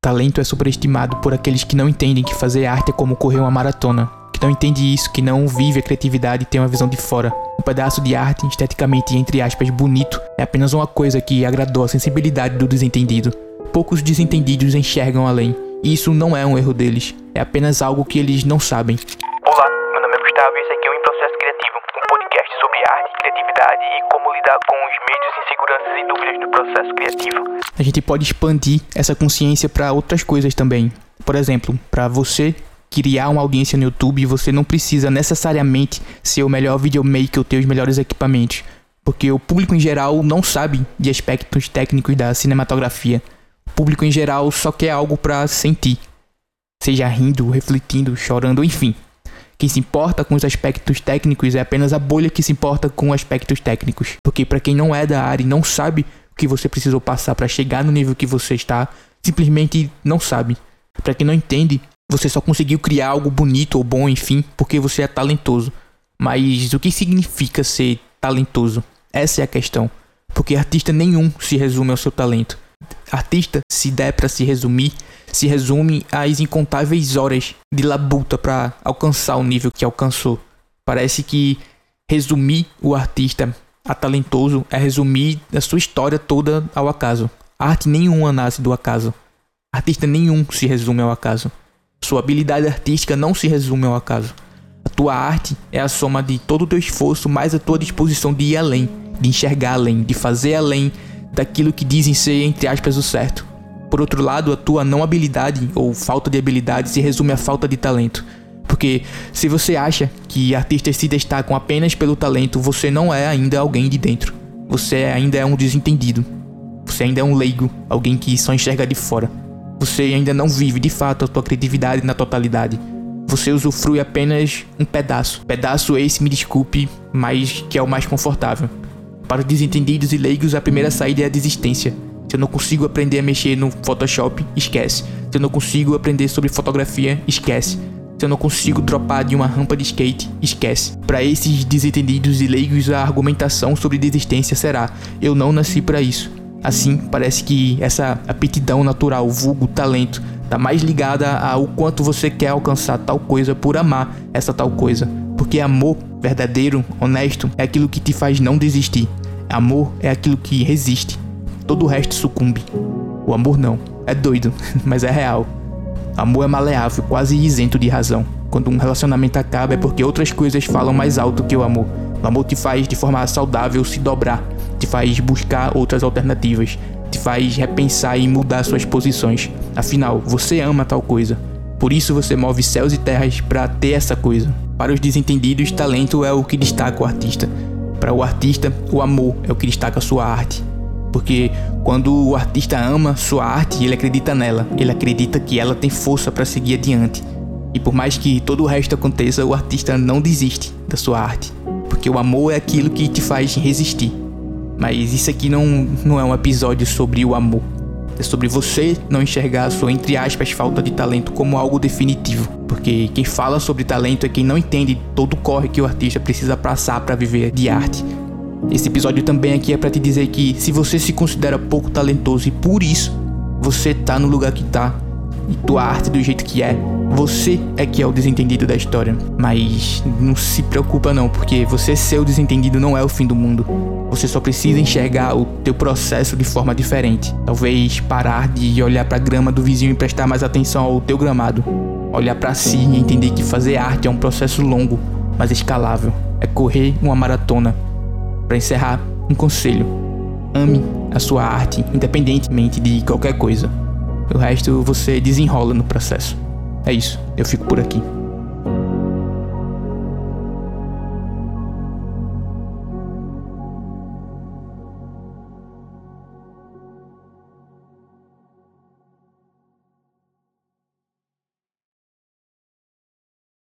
Talento é superestimado por aqueles que não entendem que fazer arte é como correr uma maratona, que não entende isso, que não vive a criatividade e tem uma visão de fora. Um pedaço de arte, esteticamente entre aspas bonito, é apenas uma coisa que agradou a sensibilidade do desentendido. Poucos desentendidos enxergam além, e isso não é um erro deles, é apenas algo que eles não sabem. Olá, meu nome é Gustavo e esse sobre arte, criatividade e como lidar com os medos, inseguranças e dúvidas do processo criativo. A gente pode expandir essa consciência para outras coisas também. Por exemplo, para você criar uma audiência no YouTube, você não precisa necessariamente ser o melhor videomaker ou ter os melhores equipamentos, porque o público em geral não sabe de aspectos técnicos da cinematografia. O público em geral só quer algo para sentir, seja rindo, refletindo, chorando, enfim. Quem se importa com os aspectos técnicos é apenas a bolha que se importa com aspectos técnicos, porque para quem não é da área e não sabe o que você precisou passar para chegar no nível que você está, simplesmente não sabe. Para quem não entende, você só conseguiu criar algo bonito ou bom, enfim, porque você é talentoso. Mas o que significa ser talentoso? Essa é a questão. Porque artista nenhum se resume ao seu talento. Artista, se der para se resumir, se resume às incontáveis horas de labuta para alcançar o nível que alcançou. Parece que resumir o artista a talentoso é resumir a sua história toda ao acaso. Arte nenhuma nasce do acaso. Artista nenhum se resume ao acaso. Sua habilidade artística não se resume ao acaso. A tua arte é a soma de todo o teu esforço mais a tua disposição de ir além, de enxergar além, de fazer além daquilo que dizem ser, entre aspas, o certo. Por outro lado, a tua não habilidade ou falta de habilidade se resume à falta de talento. Porque se você acha que artistas se destacam apenas pelo talento, você não é ainda alguém de dentro. Você ainda é um desentendido. Você ainda é um leigo, alguém que só enxerga de fora. Você ainda não vive de fato a tua criatividade na totalidade. Você usufrui apenas um pedaço. Pedaço esse, me desculpe, mas que é o mais confortável. Para os desentendidos e leigos, a primeira saída é a desistência. Se eu não consigo aprender a mexer no Photoshop, esquece. Se eu não consigo aprender sobre fotografia, esquece. Se eu não consigo dropar de uma rampa de skate, esquece. Para esses desentendidos e leigos, a argumentação sobre desistência será: eu não nasci para isso. Assim, parece que essa aptidão natural, vulgo, talento, está mais ligada ao quanto você quer alcançar tal coisa por amar essa tal coisa. Porque amor verdadeiro, honesto, é aquilo que te faz não desistir. Amor é aquilo que resiste. Todo o resto sucumbe. O amor não. É doido, mas é real. Amor é maleável, quase isento de razão. Quando um relacionamento acaba é porque outras coisas falam mais alto que o amor. O amor te faz de forma saudável se dobrar te faz buscar outras alternativas, te faz repensar e mudar suas posições. Afinal, você ama tal coisa. Por isso você move céus e terras para ter essa coisa. Para os desentendidos, talento é o que destaca o artista. Para o artista, o amor é o que destaca sua arte. Porque quando o artista ama sua arte, ele acredita nela, ele acredita que ela tem força para seguir adiante. E por mais que todo o resto aconteça, o artista não desiste da sua arte, porque o amor é aquilo que te faz resistir. Mas isso aqui não, não é um episódio sobre o amor. É sobre você não enxergar a sua, entre aspas, falta de talento como algo definitivo. Porque quem fala sobre talento é quem não entende todo o corre que o artista precisa passar para viver de arte. Esse episódio também aqui é para te dizer que se você se considera pouco talentoso e por isso você tá no lugar que tá, tua arte do jeito que é, você é que é o desentendido da história. Mas não se preocupa não, porque você ser o desentendido não é o fim do mundo. Você só precisa enxergar o teu processo de forma diferente. Talvez parar de olhar para a grama do vizinho e prestar mais atenção ao teu gramado. Olhar para si e entender que fazer arte é um processo longo, mas escalável. É correr uma maratona. Para encerrar, um conselho: ame a sua arte, independentemente de qualquer coisa. O resto você desenrola no processo. É isso, eu fico por aqui.